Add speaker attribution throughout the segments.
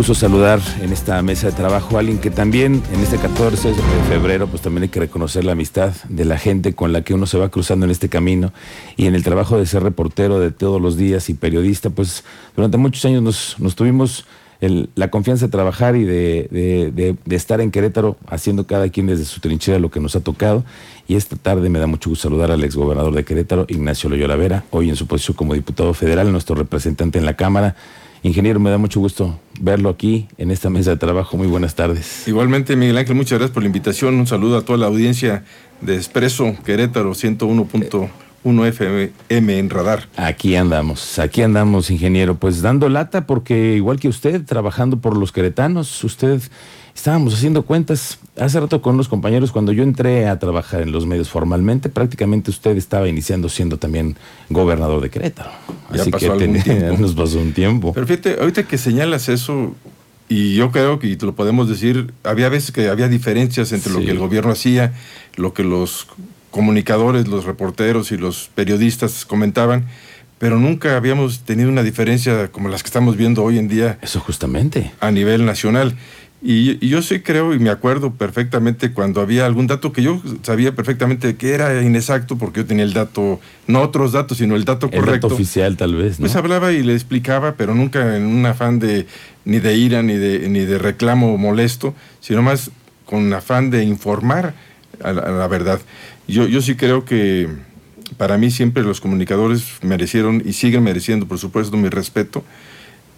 Speaker 1: Gusto saludar en esta mesa de trabajo a alguien que también en este 14 de febrero pues también hay que reconocer la amistad de la gente con la que uno se va cruzando en este camino y en el trabajo de ser reportero de todos los días y periodista pues durante muchos años nos, nos tuvimos la confianza de trabajar y de, estar en Querétaro haciendo cada quien desde su trinchera lo que nos ha tocado. Y esta tarde me da mucho gusto saludar al exgobernador de Querétaro, Ignacio Loyola Vera, hoy en su posición como diputado federal, nuestro representante en la Cámara. Ingeniero, me da mucho gusto verlo aquí en esta mesa de trabajo. Muy buenas tardes.
Speaker 2: Igualmente, Miguel Ángel, muchas gracias por la invitación. Un saludo a toda la audiencia de Expreso Querétaro 101. 1 FM en radar.
Speaker 1: Aquí andamos, aquí andamos, ingeniero, pues dando lata porque igual que usted, trabajando por los queretanos, usted estábamos haciendo cuentas hace rato con los compañeros cuando yo entré a trabajar en los medios formalmente, prácticamente usted estaba iniciando siendo también gobernador de Querétaro.
Speaker 2: Así que
Speaker 1: nos pasó un tiempo.
Speaker 2: Pero fíjate, ahorita que señalas eso, y yo creo que te lo podemos decir, había veces que había diferencias entre lo que el gobierno hacía, lo que los comunicadores, los reporteros y los periodistas comentaban, pero nunca habíamos tenido una diferencia como las que estamos viendo hoy en día.
Speaker 1: Eso justamente.
Speaker 2: A nivel nacional. Y, yo sí creo y me acuerdo perfectamente cuando había algún dato que yo sabía perfectamente que era inexacto porque yo tenía el dato, no otros datos, sino el dato correcto. El
Speaker 1: dato oficial tal vez,
Speaker 2: ¿no? Pues hablaba y le explicaba, pero nunca en un afán de ni de ira ni de, ni de reclamo molesto, sino más con afán de informar a la verdad. Yo, yo sí creo que para mí siempre los comunicadores merecieron y siguen mereciendo, por supuesto, mi respeto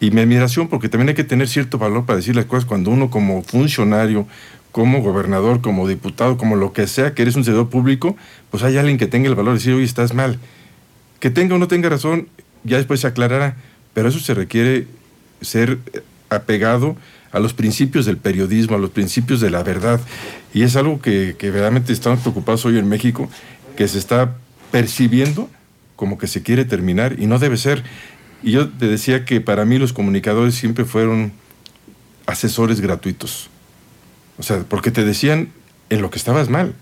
Speaker 2: y mi admiración, porque también hay que tener cierto valor para decir las cosas cuando uno como funcionario, como gobernador, como diputado, como lo que sea, que eres un servidor público, pues hay alguien que tenga el valor de decir, oye, estás mal. Que tenga o no tenga razón, ya después se aclarará, pero eso se requiere ser apegado a los principios del periodismo, a los principios de la verdad. Y es algo que, que verdaderamente estamos preocupados hoy en México, que se está percibiendo como que se quiere terminar y no debe ser. Y yo te decía que para mí los comunicadores siempre fueron asesores gratuitos. O sea, porque te decían en lo que estabas mal,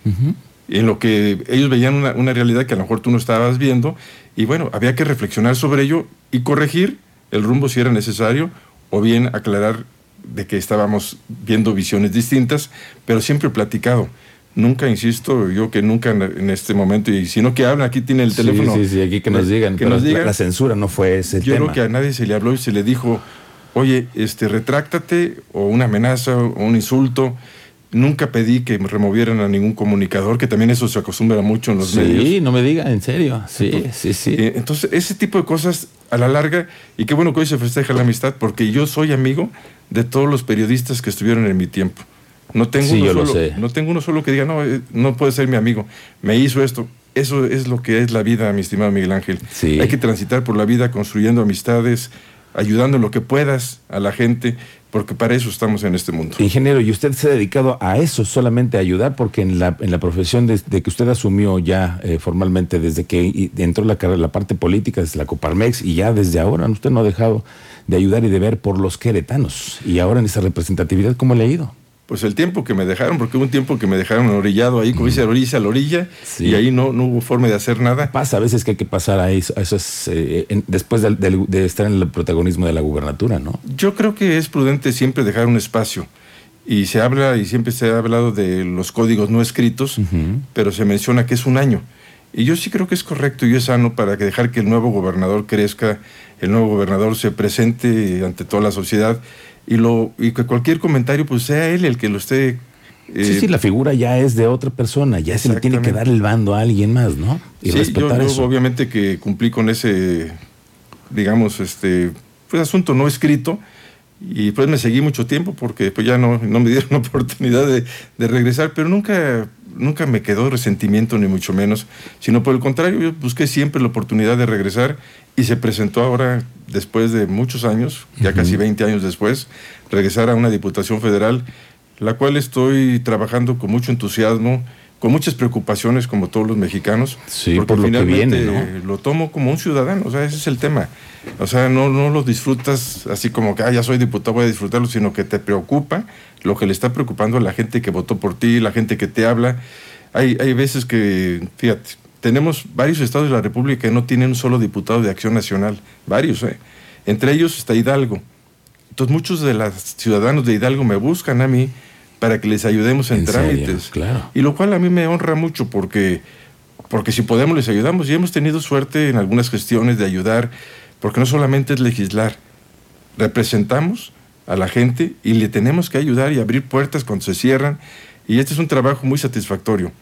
Speaker 2: en lo que ellos veían una, una, realidad que a lo mejor tú no estabas viendo, y bueno, había que reflexionar sobre ello y corregir el rumbo si era necesario, o bien aclarar de que estábamos viendo visiones distintas, pero siempre platicado. Nunca, insisto, yo que nunca en este momento, y si no que hablan, aquí tiene el teléfono.
Speaker 1: Sí, sí, aquí que nos digan. Que nos digan. La, censura no fue ese
Speaker 2: yo
Speaker 1: tema.
Speaker 2: Yo creo que a nadie se le habló y se le dijo, oye, este, retráctate, o una amenaza, o un insulto. Nunca pedí que removieran a ningún comunicador, que también eso se acostumbra mucho en los medios.
Speaker 1: Sí, no me diga, en serio. Sí, sí, sí.
Speaker 2: Eh, entonces, ese tipo de cosas a la larga, y qué bueno que hoy se festeja la amistad, porque yo soy amigo de todos los periodistas que estuvieron en mi tiempo. No tengo, uno, solo, no tengo uno solo que diga, no, eh, no puede ser mi amigo, me hizo esto. Eso es lo que es la vida, mi estimado Miguel Ángel. Hay que transitar por la vida construyendo amistades, ayudando en lo que puedas a la gente, porque para eso estamos en este mundo.
Speaker 1: Ingeniero, ¿y usted se ha dedicado a eso, solamente a ayudar? Porque en la, en la profesión de, que usted asumió ya eh, formalmente desde que entró la, la parte política, desde la Coparmex, y ya desde ahora, usted no ha dejado de ayudar y de ver por los queretanos. Y ahora en esa representatividad, ¿cómo le ha ido?
Speaker 2: Pues el tiempo que me dejaron, porque hubo un tiempo que me dejaron orillado ahí, como dice, orilla a la orilla, y ahí no, no hubo forma de hacer nada.
Speaker 1: Pasa a veces que hay que pasar a eso, eso es, eh, después de, estar en el protagonismo de la gubernatura, ¿no?
Speaker 2: Yo creo que es prudente siempre dejar un espacio. Y se habla, y siempre se ha hablado de los códigos no escritos, pero se menciona que es un año. Y yo sí creo que es correcto y es sano para que dejar que el nuevo gobernador crezca, el nuevo gobernador se presente ante toda la sociedad y, lo, y que cualquier comentario pues sea él el que lo esté...
Speaker 1: Eh, sí, sí, la figura ya es de otra persona, ya se le tiene que dar el bando a alguien más, ¿no?
Speaker 2: Y respetar yo, obviamente que cumplí con ese, digamos, este, pues asunto no escrito, y pues me seguí mucho tiempo porque pues ya no, no me dieron oportunidad de, de regresar, pero nunca nunca me quedó resentimiento, ni mucho menos, sino por el contrario, yo busqué siempre la oportunidad de regresar y se presentó ahora, después de muchos años, ya casi 20 años después, regresar a una Diputación Federal, la cual estoy trabajando con mucho entusiasmo, con muchas preocupaciones como todos los mexicanos,
Speaker 1: sí, porque por lo finalmente que viene,
Speaker 2: lo tomo como un ciudadano, o sea, ese es el tema. O sea, no, no lo disfrutas así como que, ah, ya soy diputado, voy a disfrutarlo, sino que te preocupa lo que le está preocupando a la gente que votó por ti, la gente que te habla. Hay, hay veces que, fíjate, tenemos varios estados de la República que no tienen un solo diputado de Acción Nacional, varios, ¿eh? Entre ellos está Hidalgo Entonces muchos de los ciudadanos de Hidalgo me buscan a mí para que les ayudemos en, trámites.
Speaker 1: Claro.
Speaker 2: Y lo cual a mí me honra mucho porque, porque si podemos les ayudamos. Y hemos tenido suerte en algunas gestiones de ayudar, porque no solamente es legislar, representamos a la gente y le tenemos que ayudar y abrir puertas cuando se cierran. Y este es un trabajo muy satisfactorio,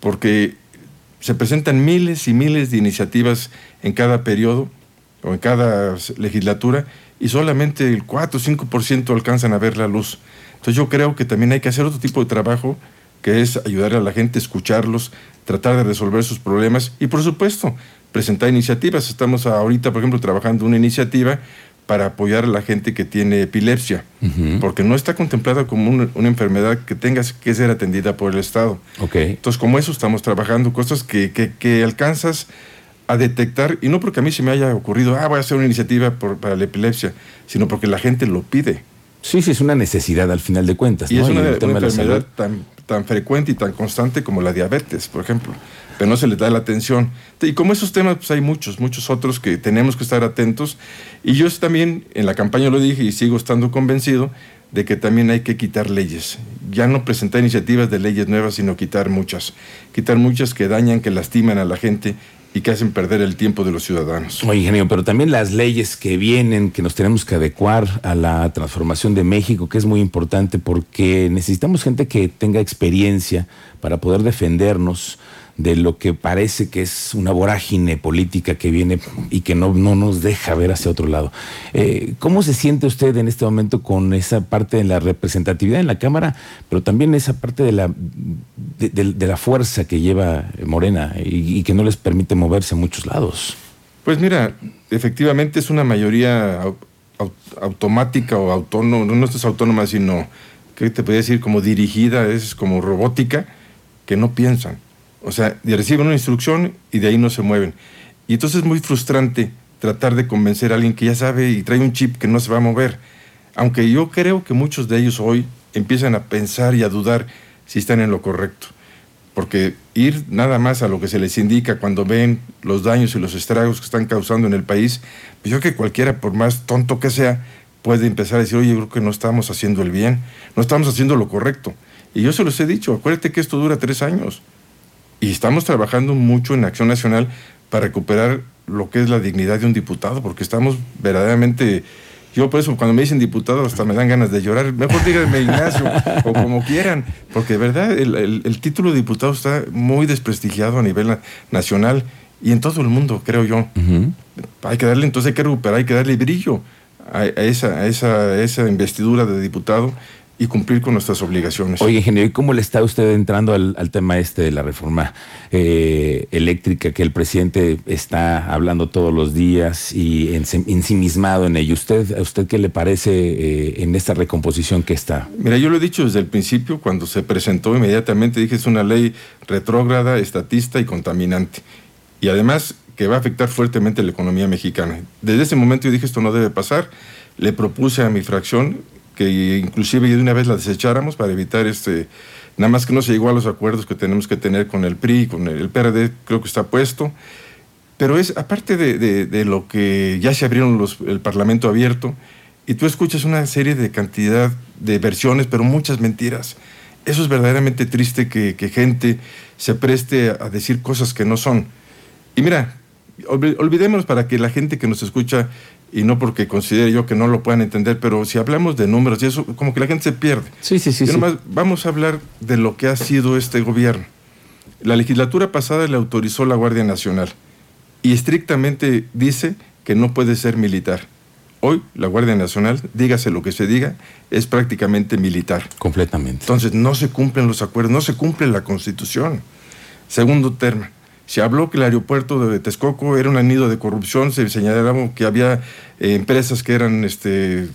Speaker 2: porque se presentan miles y miles de iniciativas en cada periodo o en cada legislatura y solamente el 4 o 5% alcanzan a ver la luz. Entonces yo creo que también hay que hacer otro tipo de trabajo que es ayudar a la gente, escucharlos, tratar de resolver sus problemas y por supuesto presentar iniciativas. Estamos ahorita, por ejemplo, trabajando una iniciativa para apoyar a la gente que tiene epilepsia, porque no está contemplada como una, enfermedad que tenga que ser atendida por el Estado.
Speaker 1: Okay.
Speaker 2: Entonces, como eso estamos trabajando, cosas que, que, que, alcanzas a detectar, y no porque a mí se me haya ocurrido, ah, voy a hacer una iniciativa para la epilepsia, sino porque la gente lo pide.
Speaker 1: Sí, sí, es una necesidad al final de cuentas.
Speaker 2: Y es una, una enfermedad tan, tan frecuente y tan constante como la diabetes, por ejemplo pero no se les da la atención. Y como esos temas, pues hay muchos, muchos otros que tenemos que estar atentos. Y yo también en la campaña lo dije y sigo estando convencido de que también hay que quitar leyes. Ya no presentar iniciativas de leyes nuevas, sino quitar muchas. Quitar muchas que dañan, que lastiman a la gente y que hacen perder el tiempo de los ciudadanos.
Speaker 1: Oye, ingeniero, pero también las leyes que vienen, que nos tenemos que adecuar a la transformación de México, que es muy importante porque necesitamos gente que tenga experiencia para poder defendernos de lo que parece que es una vorágine política que viene y que no, no nos deja ver hacia otro lado. Eh, ¿Cómo se siente usted en este momento con esa parte de la representatividad en la Cámara, pero también esa parte de la, de, la fuerza que lleva Morena y, que no les permite moverse a muchos lados?
Speaker 2: Pues mira, efectivamente es una mayoría automática o autónoma, no es autónoma, sino, que te podría decir? Como dirigida, es como robótica, que no piensan o sea, reciben una instrucción y de ahí no se mueven. Y entonces es muy frustrante tratar de convencer a alguien que ya sabe y trae un chip que no se va a mover. Aunque yo creo que muchos de ellos hoy empiezan a pensar y a dudar si están en lo correcto. Porque ir nada más a lo que se les indica cuando ven los daños y los estragos que están causando en el país, pues yo creo que cualquiera, por más tonto que sea, puede empezar a decir, oye, yo creo que no estamos haciendo el bien, no estamos haciendo lo correcto. Y yo se los he dicho, acuérdate que esto dura tres años. Y estamos trabajando mucho en Acción Nacional para recuperar lo que es la dignidad de un diputado, porque estamos verdaderamente... Yo por eso cuando me dicen diputado hasta me dan ganas de llorar. Mejor díganme Ignacio o como quieran, porque de verdad el, título de diputado está muy desprestigiado a nivel nacional y en todo el mundo, creo yo. Hay que darle, entonces hay que recuperar, hay que darle brillo a, esa, a esa, esa investidura de diputado y cumplir con nuestras obligaciones.
Speaker 1: Oye, ingeniero, ¿y cómo le está usted entrando al, tema este de la reforma eh, eléctrica que el presidente está hablando todos los días y ensimismado en ello? ¿Usted, ¿A usted qué le parece eh, en esta recomposición que está?
Speaker 2: Mira, yo lo he dicho desde el principio, cuando se presentó inmediatamente, dije es una ley retrógrada, estatista y contaminante. Y además que va a afectar fuertemente la economía mexicana. Desde ese momento yo dije esto no debe pasar. Le propuse a mi fracción que inclusive de una vez la desecháramos para evitar este, nada más que no se llegó a los acuerdos que tenemos que tener con el PRI, con el, PRD, creo que está puesto. Pero es, aparte de, de, lo que ya se abrieron los, el Parlamento abierto, y tú escuchas una serie de cantidad de versiones, pero muchas mentiras. Eso es verdaderamente triste que, que gente se preste a decir cosas que no son. Y mira, olvidémonos para que la gente que nos escucha y no porque considere yo que no lo puedan entender, pero si hablamos de números y eso, como que la gente se pierde.
Speaker 1: Sí, sí, sí.
Speaker 2: vamos a hablar de lo que ha sido este gobierno. La legislatura pasada le autorizó la Guardia Nacional y estrictamente dice que no puede ser militar. Hoy la Guardia Nacional, dígase lo que se diga, es prácticamente militar.
Speaker 1: Completamente.
Speaker 2: Entonces no se cumplen los acuerdos, no se cumple la Constitución. Segundo término se habló que el aeropuerto de Texcoco era un anido de corrupción, se señalaba que había eh, empresas que eran, este,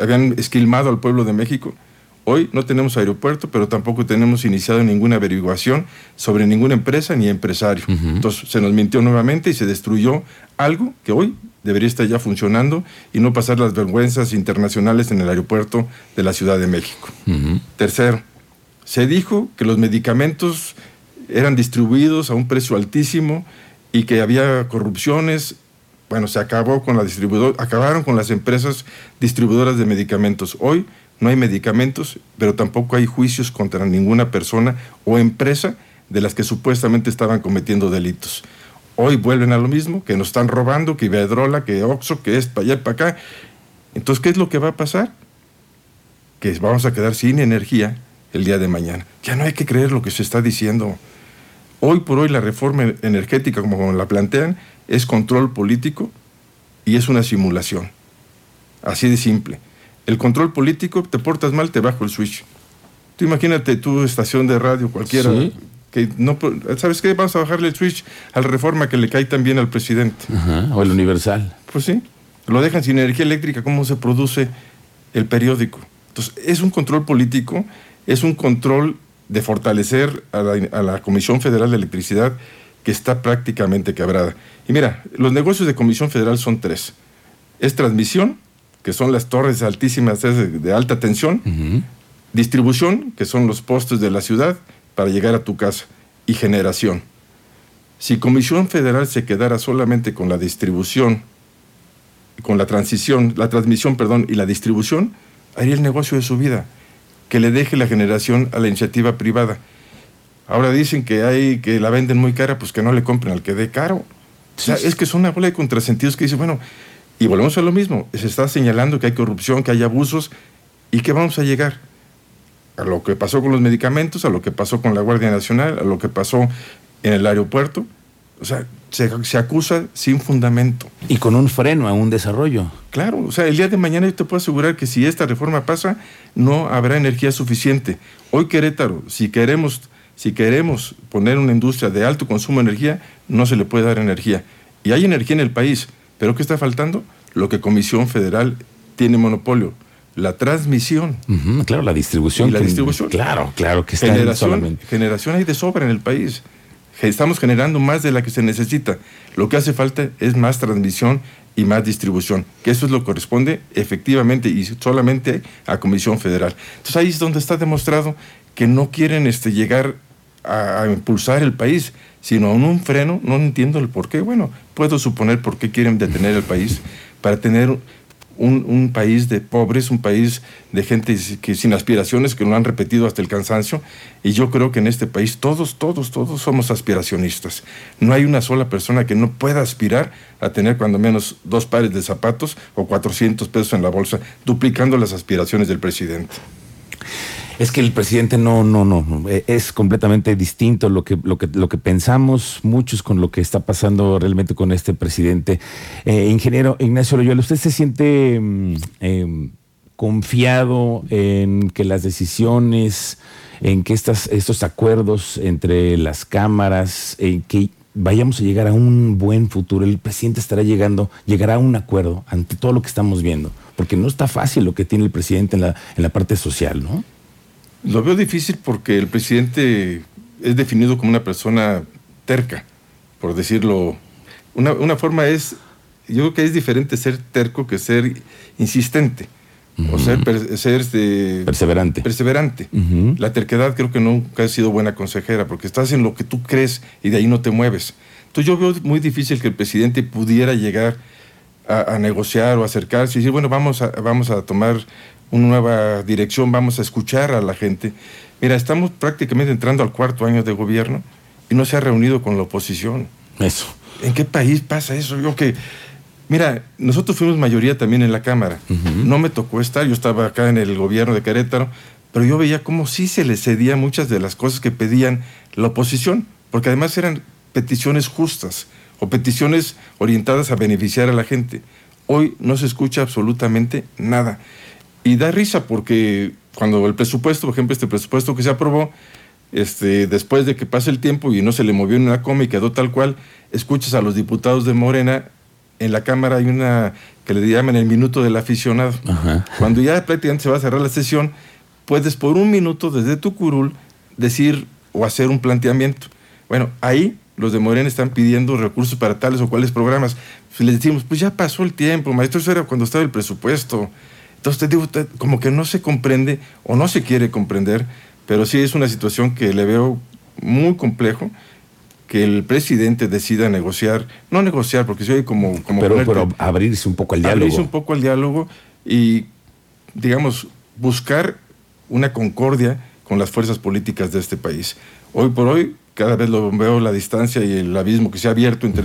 Speaker 2: habían esquilmado al pueblo de México. Hoy no tenemos aeropuerto, pero tampoco tenemos iniciado ninguna averiguación sobre ninguna empresa ni empresario. Entonces se nos mintió nuevamente y se destruyó algo que hoy debería estar ya funcionando y no pasar las vergüenzas internacionales en el aeropuerto de la Ciudad de México. Tercero, se dijo que los medicamentos eran distribuidos a un precio altísimo y que había corrupciones Bueno, se acabó con la distribuidora, acabaron con las empresas distribuidoras de medicamentos. Hoy no hay medicamentos, pero tampoco hay juicios contra ninguna persona o empresa de las que supuestamente estaban cometiendo delitos. Hoy vuelven a lo mismo, que nos están robando, que Iberdrola, que Oxo, que es para allá y para acá. Entonces, ¿qué es lo que va a pasar? Que vamos a quedar sin energía el día de mañana. Ya no hay que creer lo que se está diciendo. Hoy por hoy la reforma energética, como la plantean, es control político y es una simulación. Así de simple. El control político, te portas mal, te bajo el switch. Tú imagínate tu estación de radio, cualquiera, que no, ¿sabes qué? Vamos a bajarle el switch a la reforma que le cae también al presidente.
Speaker 1: o el universal.
Speaker 2: Pues sí, lo dejan sin energía eléctrica, ¿cómo se produce el periódico? Entonces, es un control político, es un control de fortalecer a la, a la Comisión Federal de Electricidad que está prácticamente quebrada. Y mira, los negocios de Comisión Federal son tres. Es transmisión, que son las torres altísimas de, alta tensión, distribución, que son los postes de la ciudad para llegar a tu casa, y generación. Si Comisión Federal se quedara solamente con la distribución, con la transición, la transmisión, perdón, y la distribución, haría el negocio de su vida, que le deje la generación a la iniciativa privada. Ahora dicen que hay que la venden muy cara, pues que no le compren al que dé caro. O sea, es que es una bola de contrasentidos que dice, bueno, y volvemos a lo mismo, se está señalando que hay corrupción, que hay abusos, y que vamos a llegar a lo que pasó con los medicamentos, a lo que pasó con la Guardia Nacional, a lo que pasó en el aeropuerto. O sea, se, se, acusa sin fundamento.
Speaker 1: Y con un freno a un desarrollo.
Speaker 2: Claro, o sea, el día de mañana yo te puedo asegurar que si esta reforma pasa, no habrá energía suficiente. Hoy Querétaro, si queremos si queremos poner una industria de alto consumo de energía, no se le puede dar energía. Y hay energía en el país, pero ¿qué está faltando? Lo que Comisión Federal tiene monopolio, la transmisión.
Speaker 1: claro, la distribución.
Speaker 2: Y la distribución.
Speaker 1: Claro, claro que está
Speaker 2: generación,
Speaker 1: solamente.
Speaker 2: generación hay de sobra en el país. Estamos generando más de la que se necesita. Lo que hace falta es más transmisión y más distribución, que eso es lo que corresponde efectivamente y solamente a Comisión Federal. Entonces ahí es donde está demostrado que no quieren este, llegar a, impulsar el país, sino en un freno, no entiendo el por qué. Bueno, puedo suponer por qué quieren detener el país, para tener un, país de pobres, un país de gente que, sin aspiraciones, que lo han repetido hasta el cansancio. Y yo creo que en este país todos, todos, todos somos aspiracionistas. No hay una sola persona que no pueda aspirar a tener cuando menos dos pares de zapatos o 400 pesos en la bolsa, duplicando las aspiraciones del presidente.
Speaker 1: Es que el presidente no, no, no, e, es completamente distinto lo que, lo que, lo que pensamos muchos con lo que está pasando realmente con este presidente. Eh, ingeniero Ignacio Loyola, ¿usted se siente mm, em, confiado en que las decisiones, en que estas, estos acuerdos entre las cámaras, en que vayamos a llegar a un buen futuro? El presidente estará llegando, llegará a un acuerdo ante todo lo que estamos viendo, porque no está fácil lo que tiene el presidente en la, en la parte social, ¿no?
Speaker 2: Lo veo difícil porque el presidente es definido como una persona terca, por decirlo. Una, forma es, yo creo que es diferente ser terco que ser insistente. O ser, ser este,
Speaker 1: perseverante.
Speaker 2: perseverante. La terquedad creo que nunca ha sido buena consejera porque estás en lo que tú crees y de ahí no te mueves. Entonces yo veo muy difícil que el presidente pudiera llegar a, negociar o acercarse y decir, bueno, vamos a, vamos a tomar una nueva dirección, vamos a escuchar a la gente. Mira, estamos prácticamente entrando al cuarto año de gobierno y no se ha reunido con la oposición.
Speaker 1: Eso.
Speaker 2: ¿En qué país pasa eso? Yo que, mira, nosotros fuimos mayoría también en la Cámara. No me tocó estar, yo estaba acá en el gobierno de Querétaro, pero yo veía como sí se le cedía muchas de las cosas que pedían la oposición, porque además eran peticiones justas o peticiones orientadas a beneficiar a la gente. Hoy no se escucha absolutamente nada. Y da risa porque cuando el presupuesto, por ejemplo, este presupuesto que se aprobó, este, después de que pase el tiempo y no se le movió en una coma y quedó tal cual, escuchas a los diputados de Morena, en la Cámara hay una que le llaman el minuto del aficionado. Cuando ya prácticamente se va a cerrar la sesión, puedes por un minuto desde tu curul decir o hacer un planteamiento. Bueno, ahí los de Morena están pidiendo recursos para tales o cuales programas. Pues les decimos, pues ya pasó el tiempo, maestro, eso era cuando estaba el presupuesto. Entonces te digo, como que no se comprende o no se quiere comprender, pero sí es una situación que le veo muy complejo que el presidente decida negociar, no negociar, porque soy como... como
Speaker 1: pero, pero abrirse un poco al diálogo.
Speaker 2: Abrirse un poco al diálogo y, digamos, buscar una concordia con las fuerzas políticas de este país. Hoy por hoy, cada vez lo veo la distancia y el abismo que se ha abierto entre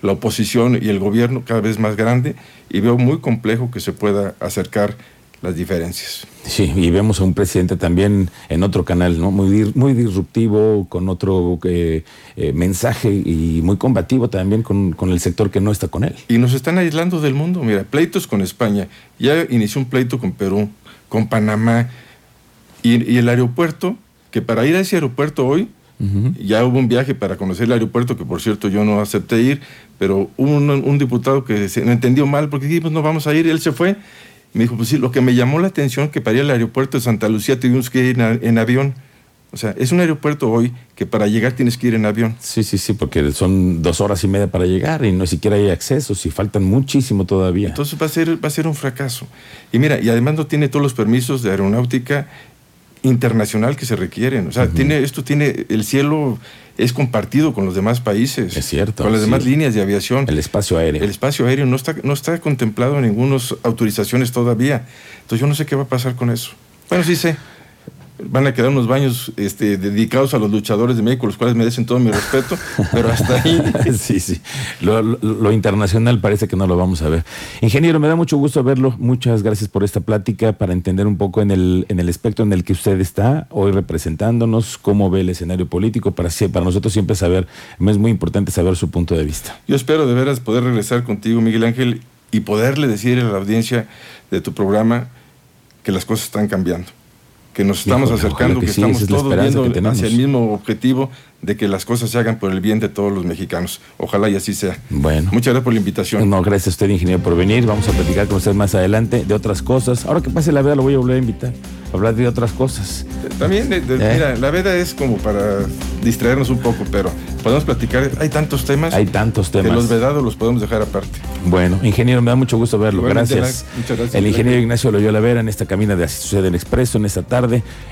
Speaker 2: la oposición y el gobierno cada vez más grande y veo muy complejo que se pueda acercar las diferencias.
Speaker 1: Sí, y vemos a un presidente también en otro canal, ¿no? Muy, muy disruptivo, con otro eh, eh, mensaje y muy combativo también con, con, el sector que no está con él.
Speaker 2: Y nos están aislando del mundo. Mira, pleitos con España. Ya inició un pleito con Perú, con Panamá. Y, y el aeropuerto, que para ir a ese aeropuerto hoy, ya hubo un viaje para conocer el aeropuerto, que por cierto yo no acepté ir, pero hubo un, un diputado que se entendió mal porque dijimos no vamos a ir, y él se fue me dijo, pues sí, lo que me llamó la atención que para ir al aeropuerto de Santa Lucía tuvimos que ir en, avión. O sea, es un aeropuerto hoy que para llegar tienes que ir en avión.
Speaker 1: Sí, sí, sí, porque son dos horas y media para llegar y no siquiera hay accesos y faltan muchísimo todavía.
Speaker 2: Entonces va a ser, va a ser un fracaso. Y mira, y además no tiene todos los permisos de aeronáutica internacional que se requieren. O sea, tiene, esto tiene, el cielo es compartido con los demás países.
Speaker 1: Es cierto.
Speaker 2: Con las demás líneas de aviación.
Speaker 1: El espacio aéreo.
Speaker 2: El espacio aéreo no está, no está contemplado en ninguna autorizaciones todavía. Entonces yo no sé qué va a pasar con eso. Bueno, sí sé van a quedar unos baños este, dedicados a los luchadores de México, los cuales merecen todo mi respeto, pero hasta ahí.
Speaker 1: sí, sí. Lo, internacional parece que no lo vamos a ver. Ingeniero, me da mucho gusto verlo. Muchas gracias por esta plática para entender un poco en el, en el espectro en el que usted está hoy representándonos, cómo ve el escenario político, para, para nosotros siempre saber, es muy importante saber su punto de vista.
Speaker 2: Yo espero de veras poder regresar contigo, Miguel Ángel, y poderle decir a la audiencia de tu programa que las cosas están cambiando que nos estamos acercando, que, estamos todos viendo hacia el mismo objetivo de que las cosas se hagan por el bien de todos los mexicanos. Ojalá y así sea.
Speaker 1: Bueno.
Speaker 2: Muchas gracias por la invitación.
Speaker 1: No, gracias a usted, ingeniero, por venir. Vamos a platicar con usted más adelante de otras cosas. Ahora que pase la veda, lo voy a volver a invitar. Hablar de otras cosas.
Speaker 2: También, ¿Eh? mira, la veda es como para distraernos un poco, pero podemos platicar. Hay tantos temas.
Speaker 1: Hay tantos temas.
Speaker 2: Que los vedados los podemos dejar aparte.
Speaker 1: Bueno, ingeniero, me da mucho gusto verlo. gracias. muchas gracias. El ingeniero Ignacio Loyola Vera en esta cabina de Así Sucede en Expreso en esta tarde.